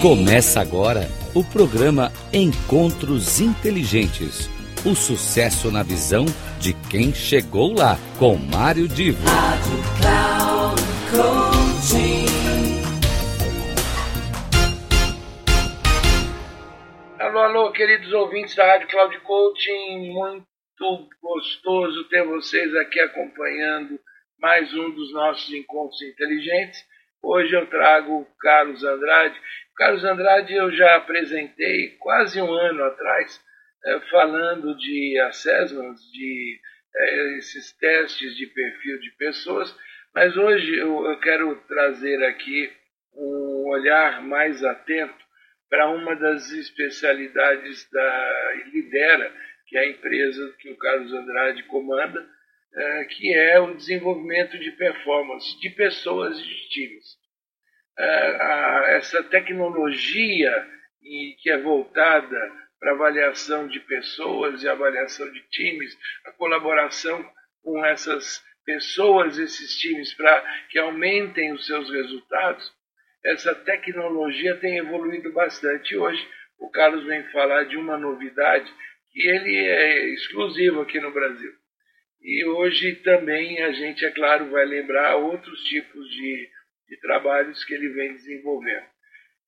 Começa agora o programa Encontros Inteligentes. O sucesso na visão de quem chegou lá, com Mário Divo. Rádio Cloud Alô, alô, queridos ouvintes da Rádio Cloud Coaching. Muito gostoso ter vocês aqui acompanhando mais um dos nossos encontros inteligentes. Hoje eu trago o Carlos Andrade. O Carlos Andrade eu já apresentei quase um ano atrás, eh, falando de assessments, de eh, esses testes de perfil de pessoas, mas hoje eu, eu quero trazer aqui um olhar mais atento para uma das especialidades da Lidera, que é a empresa que o Carlos Andrade comanda, é, que é o desenvolvimento de performance de pessoas e de times. É, essa tecnologia que é voltada para avaliação de pessoas e avaliação de times, a colaboração com essas pessoas, esses times, para que aumentem os seus resultados, essa tecnologia tem evoluído bastante. Hoje o Carlos vem falar de uma novidade que ele é exclusivo aqui no Brasil. E hoje também a gente, é claro, vai lembrar outros tipos de, de trabalhos que ele vem desenvolvendo.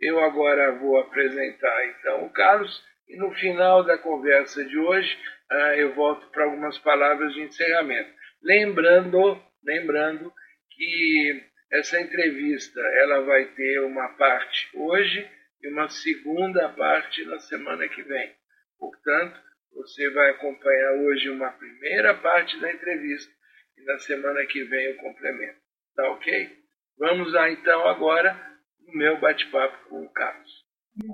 Eu agora vou apresentar então o Carlos e no final da conversa de hoje uh, eu volto para algumas palavras de encerramento. Lembrando, lembrando que essa entrevista ela vai ter uma parte hoje e uma segunda parte na semana que vem. Portanto, você vai acompanhar hoje uma primeira parte da entrevista e na semana que vem o complemento. Tá ok? Vamos lá então agora no meu bate-papo com o Carlos.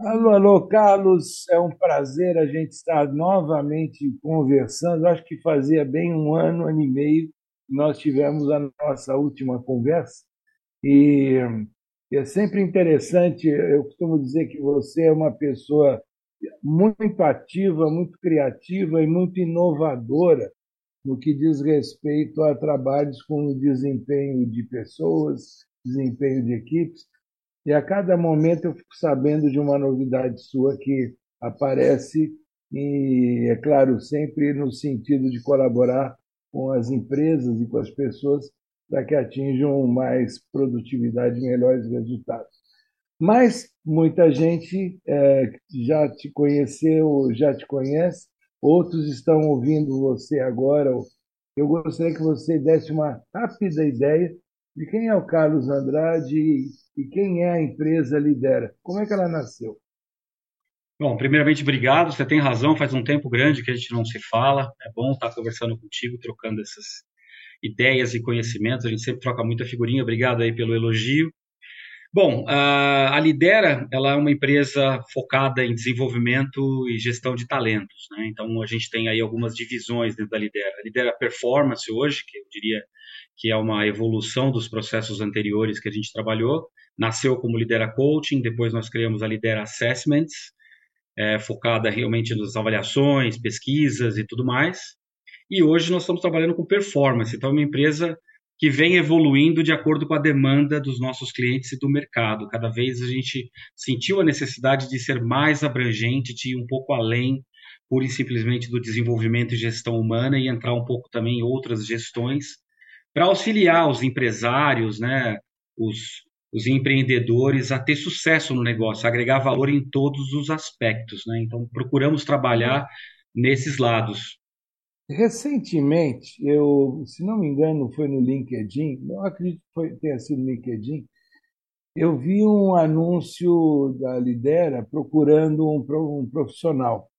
Alô, alô, Carlos. É um prazer a gente estar novamente conversando. Acho que fazia bem um ano, ano e meio nós tivemos a nossa última conversa. E é sempre interessante. Eu costumo dizer que você é uma pessoa muito ativa, muito criativa e muito inovadora no que diz respeito a trabalhos com o desempenho de pessoas, desempenho de equipes. E a cada momento eu fico sabendo de uma novidade sua que aparece e, é claro, sempre no sentido de colaborar com as empresas e com as pessoas para que atinjam mais produtividade e melhores resultados. Mas muita gente é, já te conheceu, já te conhece, outros estão ouvindo você agora. Eu gostaria que você desse uma rápida ideia de quem é o Carlos Andrade e, quem é a empresa Lidera. Como é que ela nasceu? Bom, primeiramente, obrigado. Você tem razão, faz um tempo grande que a gente não se fala. É bom estar conversando contigo, trocando essas ideias e conhecimentos. A gente sempre troca muita figurinha. Obrigado aí pelo elogio. Bom, a, Lidera ela é uma empresa focada em desenvolvimento e gestão de talentos. Né? Então, a gente tem aí algumas divisões dentro da Lidera. A Lidera Performance hoje, que eu diria que é uma evolução dos processos anteriores que a gente trabalhou, nasceu como Lidera Coaching, depois nós criamos a Lidera Assessments, é, focada realmente nas avaliações, pesquisas e tudo mais. E hoje nós estamos trabalhando com performance. Então, é uma empresa que vem evoluindo de acordo com a demanda dos nossos clientes e do mercado. Cada vez a gente sentiu a necessidade de ser mais abrangente, de ir um pouco além, pura e simplesmente do desenvolvimento e gestão humana e entrar um pouco também em outras gestões para auxiliar os empresários, né, os, os empreendedores a ter sucesso no negócio, agregar valor em todos os aspectos. Né? Então, procuramos trabalhar nesses lados. Recentemente, eu, se não me engano, foi no LinkedIn, não acredito que foi, tenha sido no LinkedIn, eu vi um anúncio da Lidera procurando um, profissional.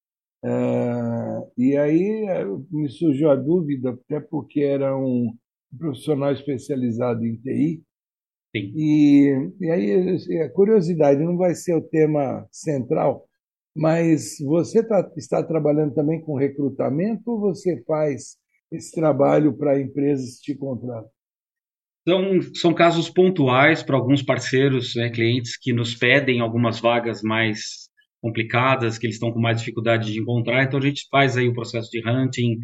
Uh, e aí eh, me surgiu a dúvida, até porque era um profissional especializado em TI. Sim. E, e aí a curiosidade não vai ser o tema central, mas você tá, está trabalhando também com recrutamento ou você faz esse trabalho para empresas te contratam? São, são casos pontuais para alguns parceiros, né, clientes que nos pedem algumas vagas mais complicadas, que eles estão com mais dificuldade de encontrar. Então a gente faz aí o processo de hunting,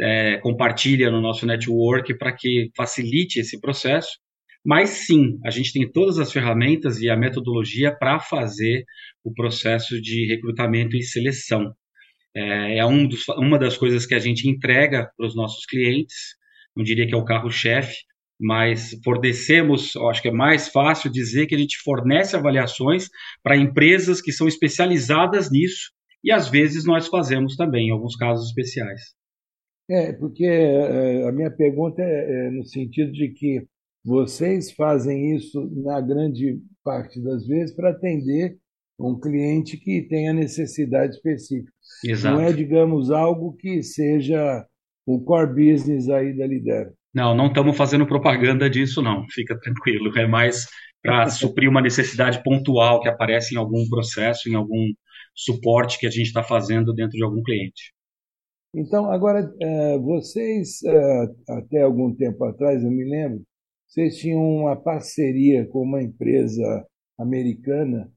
é, compartilha no nosso network para que facilite esse processo. Mas sim, a gente tem todas as ferramentas e a metodologia para fazer o processo de recrutamento e seleção. É, é um dos, uma das coisas que a gente entrega para os nossos clientes, não diria que é o carro-chefe, mas fornecemos, acho que é mais fácil dizer que a gente fornece avaliações para empresas que são especializadas nisso e às vezes nós fazemos também, em alguns casos especiais. É, porque é, a minha pergunta é, é no sentido de que vocês fazem isso na grande parte das vezes para atender um cliente que tenha necessidade específica. Exato. Não é, digamos, algo que seja o core business aí da Lidera. Não, não estamos fazendo propaganda disso, não. Fica tranquilo. É mais para suprir uma necessidade pontual que aparece em algum processo, em algum suporte que a gente está fazendo dentro de algum cliente. Então, agora, é, vocês, é, até algum tempo atrás, eu me lembro, vocês tinham uma parceria com uma empresa americana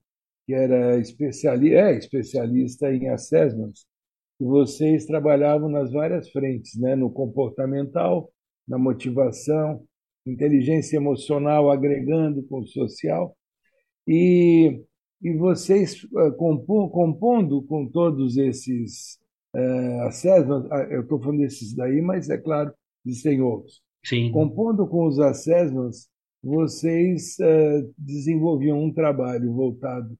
que era especialista, é especialista em assessments, e vocês trabalhavam nas várias frentes, né? no comportamental, na motivação, inteligência emocional agregando com o social, e, e vocês eh, compondo com todos esses é, assessments, ah, eu estou falando desses daí, mas é claro, existem outros. Sim. Compondo com os assessments, vocês é, desenvolviam um trabalho voltado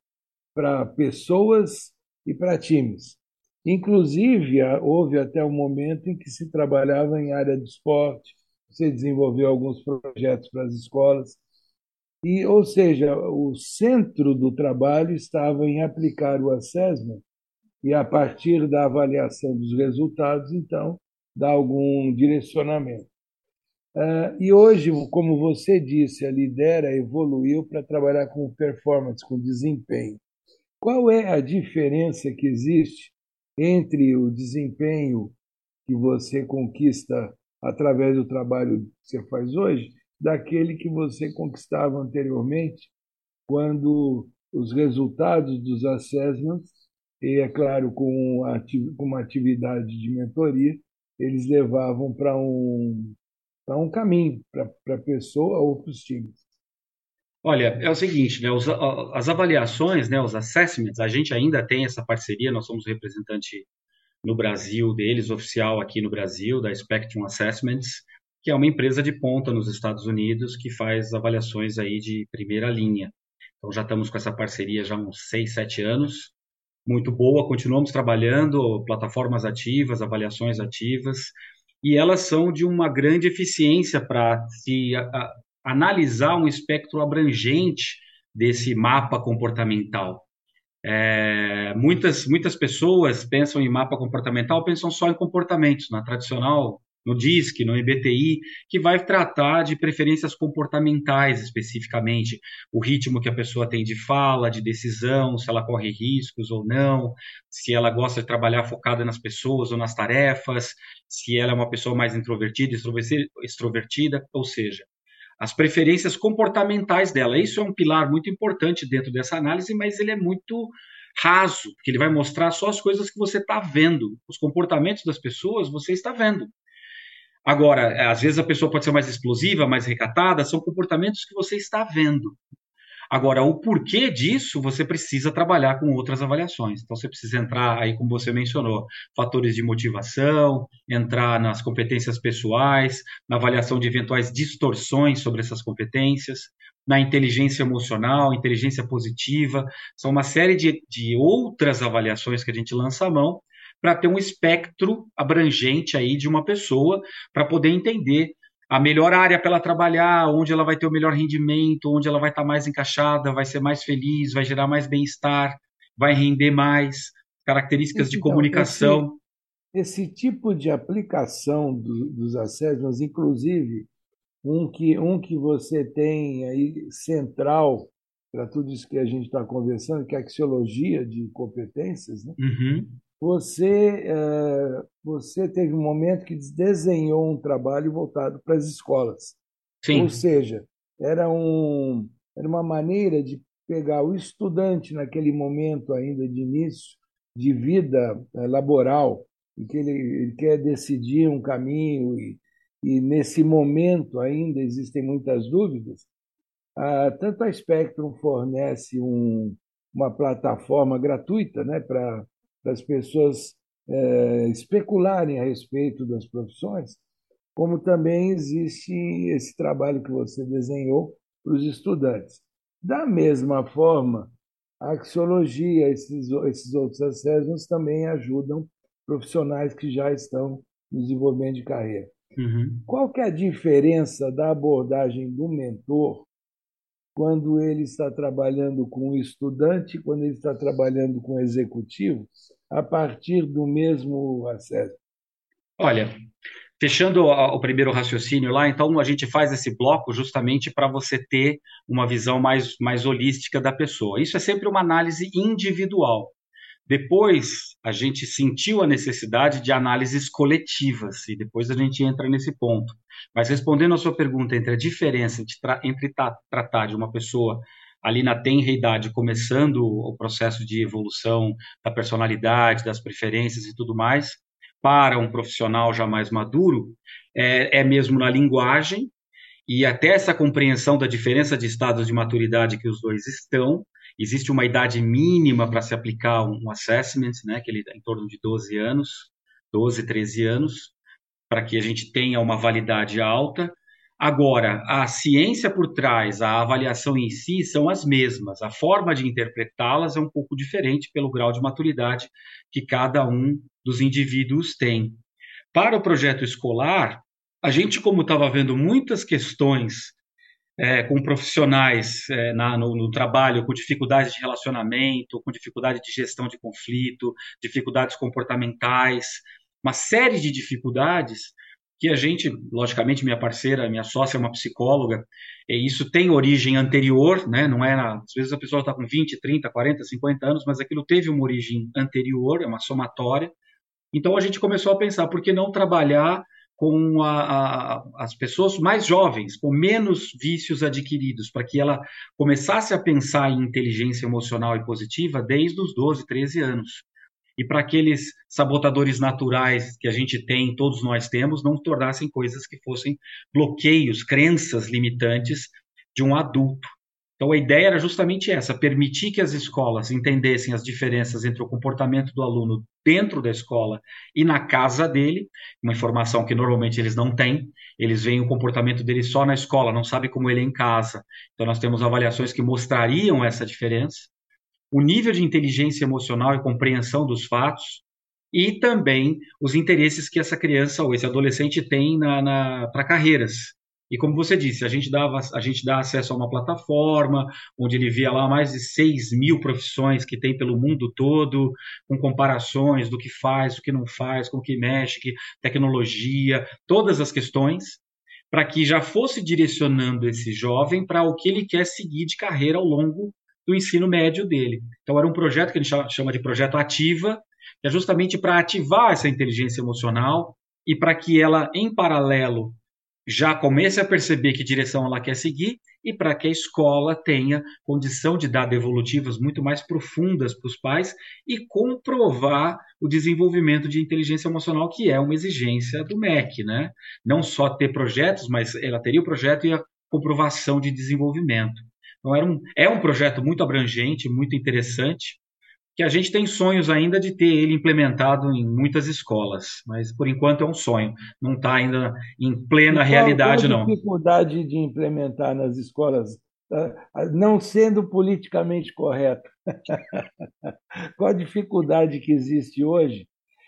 para pessoas e para times. Inclusive, houve até um momento em que se trabalhava em área de esporte, você desenvolveu alguns projetos para as escolas. E, ou seja, o centro do trabalho estava em aplicar o assessment e, a partir da avaliação dos resultados, então, dar algum direcionamento. Uh, e hoje, como você disse, a Lidera evoluiu para trabalhar com performance, com desempenho. Qual é a diferença que existe entre o desempenho que você conquista através do trabalho que você faz hoje, daquele que você conquistava anteriormente, quando os resultados dos assessments, e é claro, com, uma atividade de mentoria, eles levavam para um, para um caminho, para a pessoa ou para os times. Olha, é o seguinte, né, os, as avaliações, né, os assessments, a gente ainda tem essa parceria, nós somos representante no Brasil deles, oficial aqui no Brasil, da Spectrum Assessments, que é uma empresa de ponta nos Estados Unidos que faz avaliações aí de primeira linha. Então já estamos com essa parceria já há uns 6, 7 anos, muito boa, continuamos trabalhando, plataformas ativas, avaliações ativas, e elas são de uma grande eficiência para se a, a, analisar um espectro abrangente desse mapa comportamental. É, muitas, muitas pessoas pensam em mapa comportamental, pensam só em comportamentos, na tradicional, no DISC, no IBTI, que vai tratar de preferências comportamentais especificamente, o ritmo que a pessoa tem de fala, de decisão, se ela corre riscos ou não, se ela gosta de trabalhar focada nas pessoas ou nas tarefas, se ela é uma pessoa mais introvertida, extrovertida, ou seja, as preferências comportamentais dela. Isso é um pilar muito importante dentro dessa análise, mas ele é muito raso, porque ele vai mostrar só as coisas que você está vendo. Os comportamentos das pessoas você está vendo. Agora, às vezes a pessoa pode ser mais explosiva, mais recatada, são comportamentos que você está vendo. Agora, o porquê disso, você precisa trabalhar com outras avaliações. Então, você precisa entrar aí, como você mencionou, fatores de motivação, entrar nas competências pessoais, na avaliação de eventuais distorções sobre essas competências, na inteligência emocional, inteligência positiva. São uma série de, de outras avaliações que a gente lança a mão para ter um espectro abrangente aí de uma pessoa, para poder entender a melhor área para ela trabalhar, onde ela vai ter o melhor rendimento, onde ela vai estar tá mais encaixada, vai ser mais feliz, vai gerar mais bem-estar, vai render mais, características de então, comunicação. Esse, esse, tipo de aplicação do, dos assessments, inclusive um que, um que você tem aí central para tudo isso que a gente está conversando, que é a axiologia de competências, né? Uhum você, é, você teve um momento que desenhou um trabalho voltado para as escolas. Sim. Ou seja, era, um, era uma maneira de pegar o estudante naquele momento ainda de início de vida é, laboral, em que ele, ele quer decidir um caminho e, e nesse momento ainda existem muitas dúvidas, tanto a Spectrum fornece um, uma plataforma gratuita né, para as pessoas é, especularem a respeito das profissões, como também existe esse trabalho que você desenhou para os estudantes. Da mesma forma, a axiologia, esses, esses outros acessos também ajudam profissionais que já estão no desenvolvimento de carreira. Uhum. Qual que é a diferença da abordagem do mentor quando ele está trabalhando com o estudante, quando ele está trabalhando com o executivo, a partir do mesmo acesso? Olha, fechando o primeiro raciocínio lá, então a gente faz esse bloco justamente para você ter uma visão mais, mais holística da pessoa. Isso é sempre uma análise individual. Depois a gente sentiu a necessidade de análises coletivas e depois a gente entra nesse ponto. Mas respondendo à sua pergunta entre a diferença tra entre tra tratar de uma pessoa ali na tenra idade, começando o processo de evolução da personalidade, das preferências e tudo mais, para um profissional já mais maduro, é, é mesmo na linguagem e até essa compreensão da diferença de estados de maturidade que os dois estão, Existe uma idade mínima para se aplicar um assessment, né, que ele em torno de 12 anos, 12, 13 anos, para que a gente tenha uma validade alta. Agora, a ciência por trás, a avaliação em si são as mesmas. A forma de interpretá-las é um pouco diferente pelo grau de maturidade que cada um dos indivíduos tem. Para o projeto escolar, a gente, como estava vendo muitas questões é, com profissionais é, na, no, no, trabalho com dificuldades de relacionamento, com dificuldade de gestão de conflito, dificuldades comportamentais, uma série de dificuldades que a gente, logicamente, minha parceira, minha sócia é uma psicóloga, e isso tem origem anterior, né? não é, às vezes a pessoa está com 20, 30, 40, 50 anos, mas aquilo teve uma origem anterior, é uma somatória. Então a gente começou a pensar, por que não trabalhar com a, a, as pessoas mais jovens, com menos vícios adquiridos, para que ela começasse a pensar em inteligência emocional e positiva desde os 12, 13 anos. E para aqueles sabotadores naturais que a gente tem, todos nós temos, não tornassem coisas que fossem bloqueios, crenças limitantes de um adulto. Então a ideia era justamente essa: permitir que as escolas entendessem as diferenças entre o comportamento do aluno dentro da escola e na casa dele, uma informação que normalmente eles não têm, eles veem o comportamento dele só na escola, não sabem como ele é em casa. Então nós temos avaliações que mostrariam essa diferença. O nível de inteligência emocional e compreensão dos fatos, e também os interesses que essa criança ou esse adolescente tem para carreiras. E como você disse, a gente, dava, a gente dá acesso a uma plataforma onde ele via lá mais de 6 mil profissões que tem pelo mundo todo, com comparações do que faz, do que não faz, com o que mexe, que, tecnologia, todas as questões, para que já fosse direcionando esse jovem para o que ele quer seguir de carreira ao longo do ensino médio dele. Então era um projeto que a gente chama de projeto ativa, que é justamente para ativar essa inteligência emocional e para que ela, em paralelo já comece a perceber que direção ela quer seguir e para que a escola tenha condição de dar devolutivas muito mais profundas para os pais e comprovar o desenvolvimento de inteligência emocional, que é uma exigência do MEC, né? Não só ter projetos, mas ela teria o projeto e a comprovação de desenvolvimento. Então, era um, é um projeto muito abrangente, muito interessante, que a gente tem sonhos ainda de ter ele implementado em muitas escolas, mas por enquanto é um sonho, não está ainda em plena realidade, qual a dificuldade de implementar nas escolas, ah, não sendo politicamente correto? qual a dificuldade que existe hoje?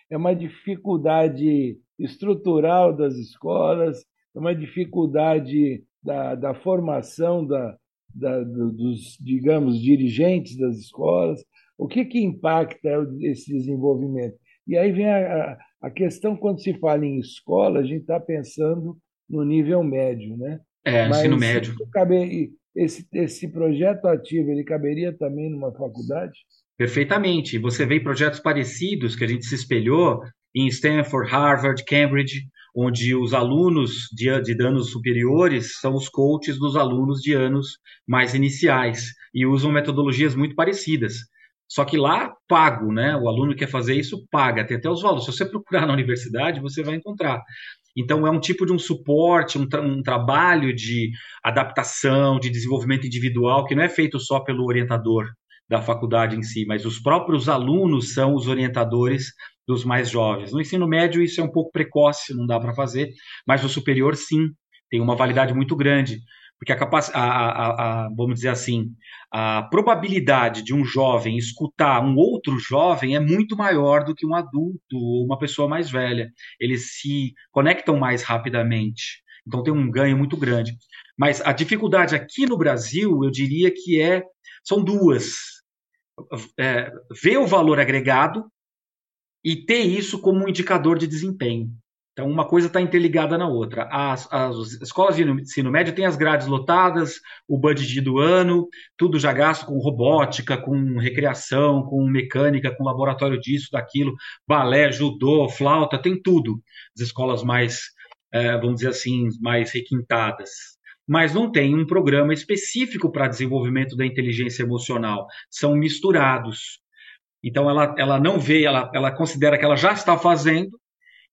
É uma dificuldade estrutural das escolas, é uma dificuldade da, da formação da, da, dos, digamos, dirigentes das escolas, o que, que impacta esse desenvolvimento? E aí vem a, a questão, quando se fala em escola, a gente está pensando no nível médio, né? É, Mas ensino médio. Esse, esse projeto ativo, ele caberia também numa faculdade? Perfeitamente. Você vê projetos parecidos que a gente se espelhou em Stanford, Harvard, Cambridge, onde os alunos de, de anos superiores são os coaches dos alunos de anos mais iniciais e usam metodologias muito parecidas. Só que lá, pago, né? O aluno quer fazer isso, paga. Tem até os valores. Se você procurar na universidade, você vai encontrar. Então, é um tipo de um suporte, um, tra um, trabalho de adaptação, de desenvolvimento individual, que não é feito só pelo orientador da faculdade em si, mas os próprios alunos são os orientadores dos mais jovens. No ensino médio, isso é um pouco precoce, não dá para fazer, mas no superior, sim, tem uma validade muito grande. Porque a, capac... a, a, a, vamos dizer assim, a probabilidade de um jovem escutar um outro jovem é muito maior do que um adulto ou uma pessoa mais velha. Eles se conectam mais rapidamente. Então tem um ganho muito grande. Mas a dificuldade aqui no Brasil, eu diria que é são duas. É, ver o valor agregado e ter isso como um indicador de desempenho. Então, uma coisa está interligada na outra. As, as, escolas de ensino médio têm as grades lotadas, o budget do ano, tudo já gasto com robótica, com recreação, com mecânica, com laboratório disso, daquilo, balé, judô, flauta, tem tudo. As escolas mais, é, vamos dizer assim, mais requintadas. Mas não tem um programa específico para desenvolvimento da inteligência emocional. São misturados. Então, ela, ela não vê, ela, ela considera que ela já está fazendo,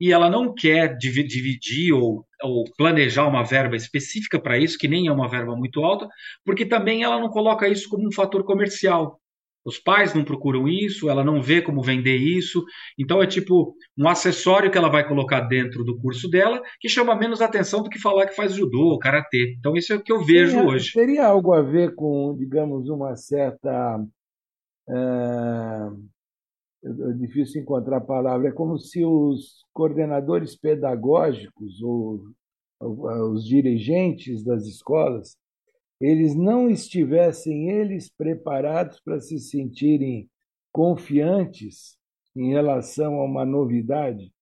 e ela não quer dividir ou, ou planejar uma verba específica para isso, que nem é uma verba muito alta, porque também ela não coloca isso como um fator comercial. Os pais não procuram isso, ela não vê como vender isso. Então é tipo um acessório que ela vai colocar dentro do curso dela que chama menos atenção do que falar que faz judô ou karatê. Então isso é o que eu vejo teria, hoje. Teria algo a ver com, digamos, uma certa é, é difícil encontrar a palavra, é como se os coordenadores pedagógicos ou os dirigentes das escolas, eles não estivessem eles preparados para se sentirem confiantes em relação a uma novidade,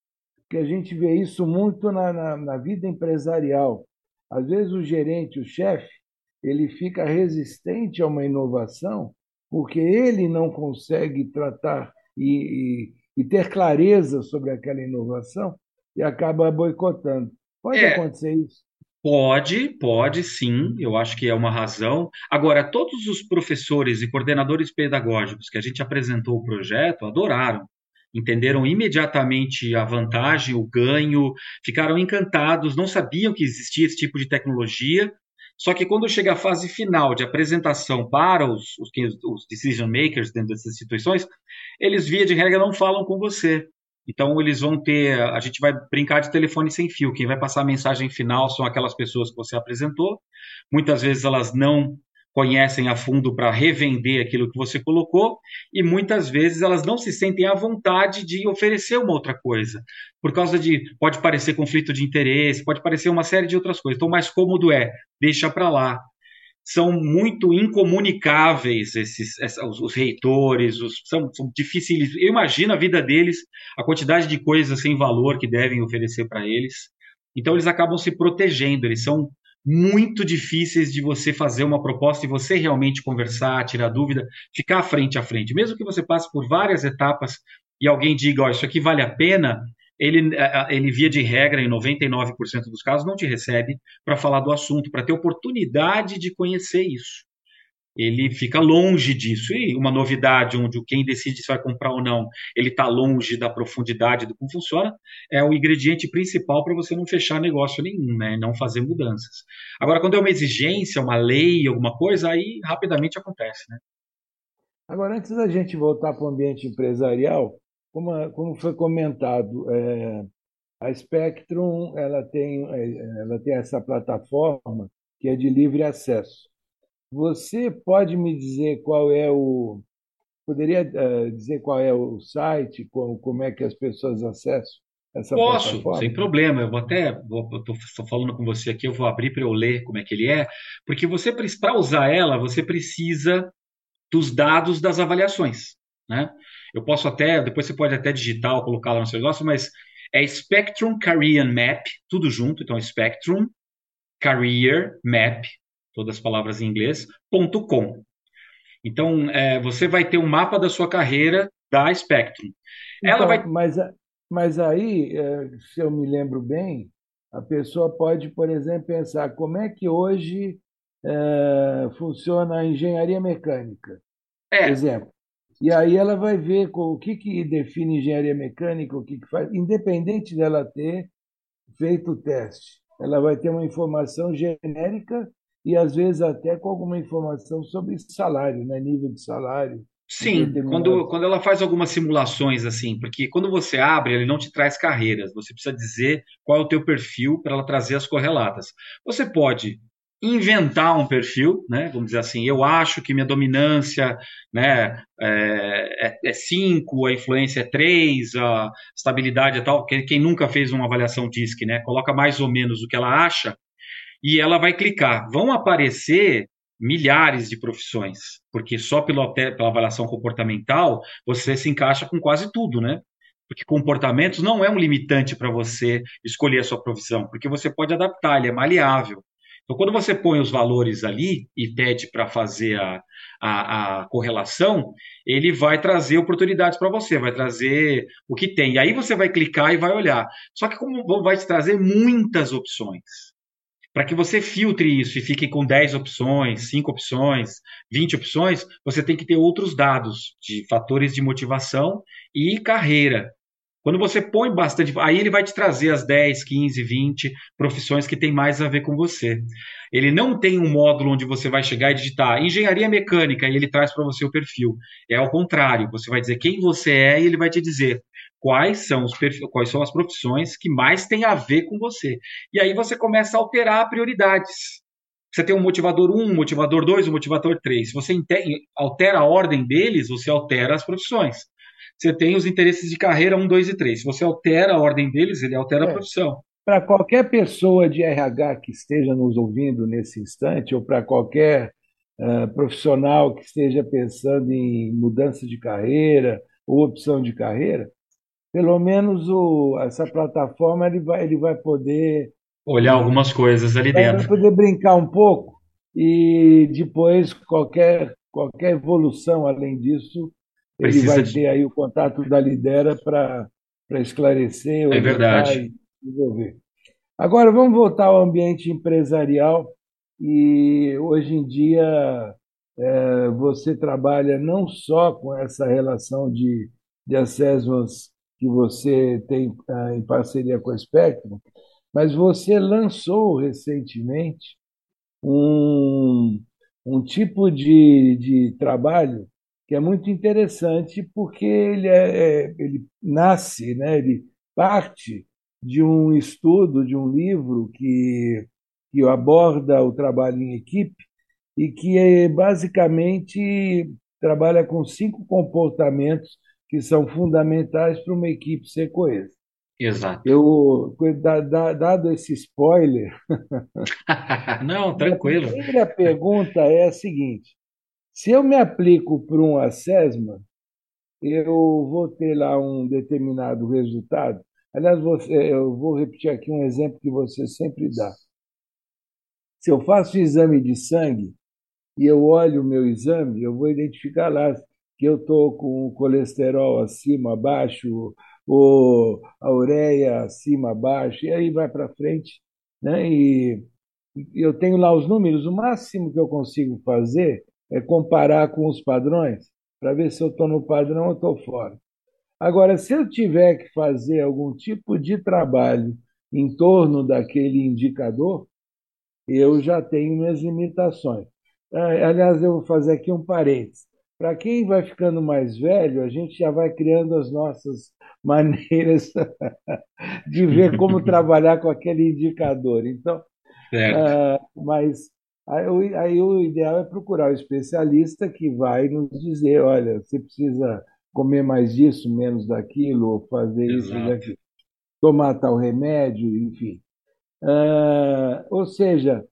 porque a gente vê isso muito na, na, na vida empresarial. Às vezes o gerente, o chefe, ele fica resistente a uma inovação porque ele não consegue tratar e, e, e ter clareza sobre aquela inovação e acaba boicotando. Pode é, acontecer isso? Pode, pode sim, eu acho que é uma razão. Agora, todos os professores e coordenadores pedagógicos que a gente apresentou o projeto adoraram, entenderam imediatamente a vantagem, o ganho, ficaram encantados, não sabiam que existia esse tipo de tecnologia só que quando chega a fase final de apresentação para os, os, os decision makers dentro dessas instituições, eles, via de regra, não falam com você. Então, eles vão ter. A gente vai brincar de telefone sem fio. Quem vai passar a mensagem final são aquelas pessoas que você apresentou. Muitas vezes elas não conhecem a fundo para revender aquilo que você colocou, e muitas vezes elas não se sentem à vontade de oferecer uma outra coisa, por causa de pode parecer conflito de interesse, pode parecer uma série de outras coisas. Então, mais cômodo é deixa para lá. São muito incomunicáveis esses, os, os reitores, os, são, são difíceis. Eu imagino a vida deles, a quantidade de coisas sem valor que devem oferecer para eles. Então eles acabam se protegendo, eles são muito difíceis de você fazer uma proposta e você realmente conversar, tirar dúvida, ficar frente a frente. Mesmo que você passe por várias etapas e alguém diga, oh, isso aqui vale a pena, ele, ele via de regra, em 99% dos casos, não te recebe para falar do assunto, para ter oportunidade de conhecer isso ele fica longe disso. E uma novidade onde quem decide se vai comprar ou não, ele está longe da profundidade do como funciona, é o ingrediente principal para você não fechar negócio nenhum, né? não fazer mudanças. Agora, quando é uma exigência, uma lei, alguma coisa, aí rapidamente acontece. Né? Agora, antes da gente voltar para o ambiente empresarial, como, como foi comentado, é, a Spectrum ela tem, é, ela tem essa plataforma que é de livre acesso. Você pode me dizer qual é o. Poderia uh, dizer qual é o site, como, como é que as pessoas acessam essa Posso, plataforma? sem problema. Eu vou até. Estou falando com você aqui, eu vou abrir para eu ler como é que ele é, porque você para usar ela, você precisa dos dados das avaliações. Né? Eu posso até, depois você pode até digitar ou colocar lá no seu negócio, mas é Spectrum Career Map, tudo junto, então Spectrum Career Map, todas as palavras em inglês, .com. Então, é, você vai ter um mapa da sua carreira da Spectrum. Ela então, vai... mas, mas aí, é, se eu me lembro bem, a pessoa pode, por exemplo, pensar como é que hoje é, funciona a engenharia mecânica, é. por exemplo. E aí ela vai ver o que, que define engenharia mecânica, o que, que faz, independente dela ter feito o teste, ela vai ter uma informação genérica e às vezes até com alguma informação sobre salário, né? nível de salário. Sim, quando, quando ela faz algumas simulações assim, porque quando você abre, ele não te traz carreiras, você precisa dizer qual é o teu perfil para ela trazer as correlatas. Você pode inventar um perfil, né? Vamos dizer assim, eu acho que minha dominância, né, é 5, é, é a influência é 3, a estabilidade é tal. Quem nunca fez uma avaliação DISC, né, coloca mais ou menos o que ela acha e ela vai clicar. Vão aparecer milhares de profissões, porque só pela, pela avaliação comportamental você se encaixa com quase tudo, né? Porque comportamentos não é um limitante para você escolher a sua profissão, porque você pode adaptar, ele é maleável. Então, quando você põe os valores ali e pede para fazer a, a, a, correlação, ele vai trazer oportunidades para você, vai trazer o que tem. E aí você vai clicar e vai olhar. Só que como vai te trazer muitas opções. Para que você filtre isso e fique com 10 opções, 5 opções, 20 opções, você tem que ter outros dados de fatores de motivação e carreira. Quando você põe bastante, aí ele vai te trazer as 10, 15, 20 profissões que tem mais a ver com você. Ele não tem um módulo onde você vai chegar e digitar engenharia mecânica e ele traz para você o perfil. É ao contrário, você vai dizer quem você é e ele vai te dizer quais são os quais são as profissões que mais têm a ver com você. E aí você começa a alterar prioridades. Você tem um motivador 1, um motivador 2, um motivador 3. Se você altera a ordem deles, você altera as profissões você tem os interesses de carreira 1, 2 e 3. Se você altera a ordem deles, ele altera é. a profissão. Para qualquer pessoa de RH que esteja nos ouvindo nesse instante, ou para qualquer uh, profissional que esteja pensando em mudança de carreira ou opção de carreira, pelo menos o, essa plataforma ele vai, ele vai poder olhar algumas coisas ali dentro. Vai poder brincar um pouco e depois qualquer, qualquer evolução além disso ele vai de... ter aí o contato da Lidera para esclarecer, é verdade. desenvolver. Agora, vamos voltar ao ambiente empresarial. E hoje em dia é, você trabalha não só com essa relação de, de assessments que você tem é, em parceria com a Spectrum, mas você lançou recentemente um, um tipo de, de trabalho que é muito interessante porque ele, é, é, ele nasce, né, ele parte de um estudo, de um livro que, que aborda o trabalho em equipe e que é, basicamente trabalha com cinco comportamentos que são fundamentais para uma equipe ser coesa. Exato. Eu, dado esse spoiler. Não, tranquilo. A primeira pergunta é a seguinte: se eu me aplico para um assessment, eu vou ter lá um determinado resultado. Aliás, eu vou repetir aqui um exemplo que você sempre dá. Se eu faço exame de sangue e eu olho o meu exame, eu vou identificar lá que eu estou com o colesterol acima, abaixo, ou a ureia acima, abaixo, e aí vai para frente. Né? E eu tenho lá os números, o máximo que eu consigo fazer é comparar com os padrões para ver se eu estou no padrão ou estou fora. Agora, se eu tiver que fazer algum tipo de trabalho em torno daquele indicador, eu já tenho minhas limitações. Ah, aliás, eu vou fazer aqui um parênteses. Para quem vai ficando mais velho, a gente já vai criando as nossas maneiras de ver como trabalhar com aquele indicador. Então, uh, mas Aí, aí o ideal é procurar o especialista que vai nos dizer, olha, você precisa comer mais disso, menos daquilo, ou fazer isso, daquilo, tomar tal remédio, enfim. Uh, ou seja,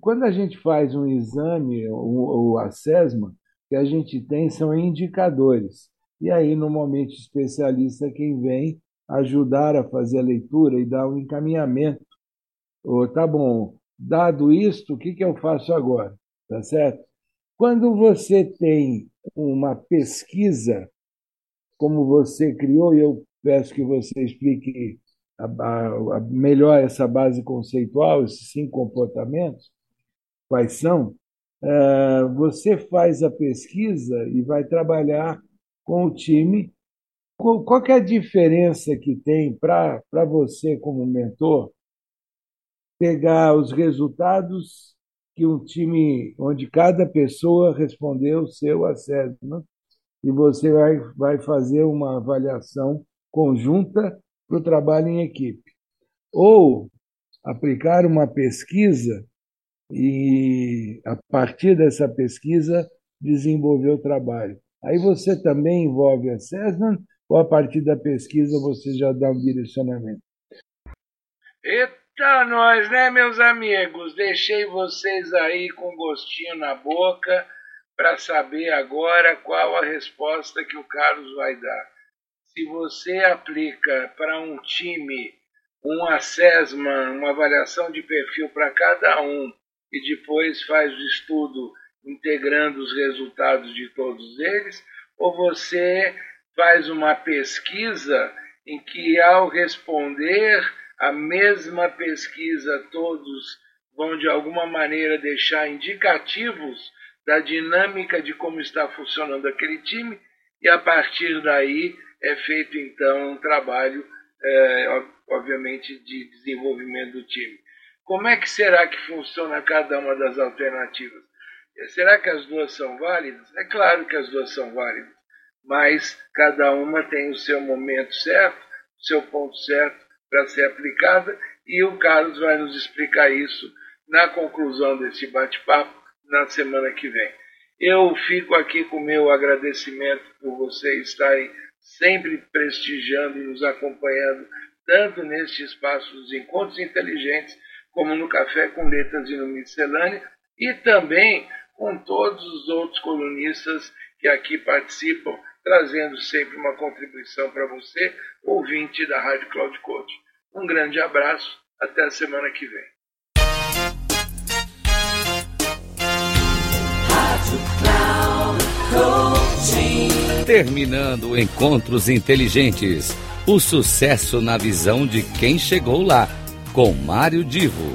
quando a gente faz um exame, o, o assessment, que a gente tem são indicadores. E aí, normalmente, o especialista é quem vem ajudar a fazer a leitura e dar um encaminhamento. Ou, tá bom, dado isto, o que, que eu faço agora? Tá certo? Quando você tem uma pesquisa, como você criou, e eu peço que você explique a, a, a melhor essa base conceitual, esses cinco comportamentos, quais são, você faz a pesquisa e vai trabalhar com o time. Qual, qual é a diferença que tem para você, como mentor, pegar os resultados que um time onde cada pessoa respondeu o seu assessment e você vai, vai fazer uma avaliação conjunta para o trabalho em equipe. Ou aplicar uma pesquisa e, a partir dessa pesquisa, desenvolver o trabalho. Aí você também envolve assessment ou a partir da pesquisa você já dá um direcionamento? Eita, nós, né, meus amigos? Deixei vocês aí com gostinho na boca para saber agora qual a resposta que o Carlos vai dar. Se você aplica para um time um assessment, uma avaliação de perfil para cada um e depois faz o estudo integrando os resultados de todos eles, ou você faz uma pesquisa em que, ao responder a mesma pesquisa, todos vão de alguma maneira deixar indicativos da dinâmica de como está funcionando aquele time, e a partir daí é feito então um trabalho, é, obviamente, de desenvolvimento do time. Como é que será que funciona cada uma das alternativas? Será que as duas são válidas? É claro que as duas são válidas, mas cada uma tem o seu momento certo, o seu ponto certo para ser aplicada, e o Carlos vai nos explicar isso na conclusão desse bate-papo na semana que vem. Eu fico aqui com meu agradecimento por vocês estarem sempre prestigiando e nos acompanhando, tanto neste espaço dos encontros inteligentes, como no Café com Letras e no Miscelânea, e também com todos os outros colunistas que aqui participam, trazendo sempre uma contribuição para você, ouvinte da Rádio Cloud Coach. Um grande abraço, até a semana que vem. Terminando Encontros Inteligentes. O sucesso na visão de quem chegou lá, com Mário Divo.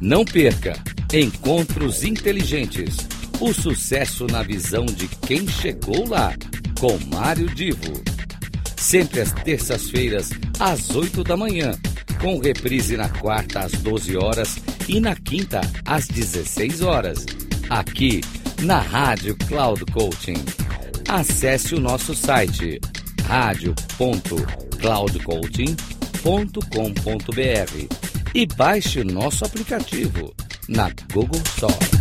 Não perca Encontros Inteligentes. O sucesso na visão de quem chegou lá, com Mário Divo. Sempre às terças-feiras, às 8 da manhã, com reprise na quarta às 12 horas e na quinta às 16 horas, aqui na Rádio Cloud Coaching. Acesse o nosso site radio.cloudcoaching.com.br e baixe o nosso aplicativo na Google Store.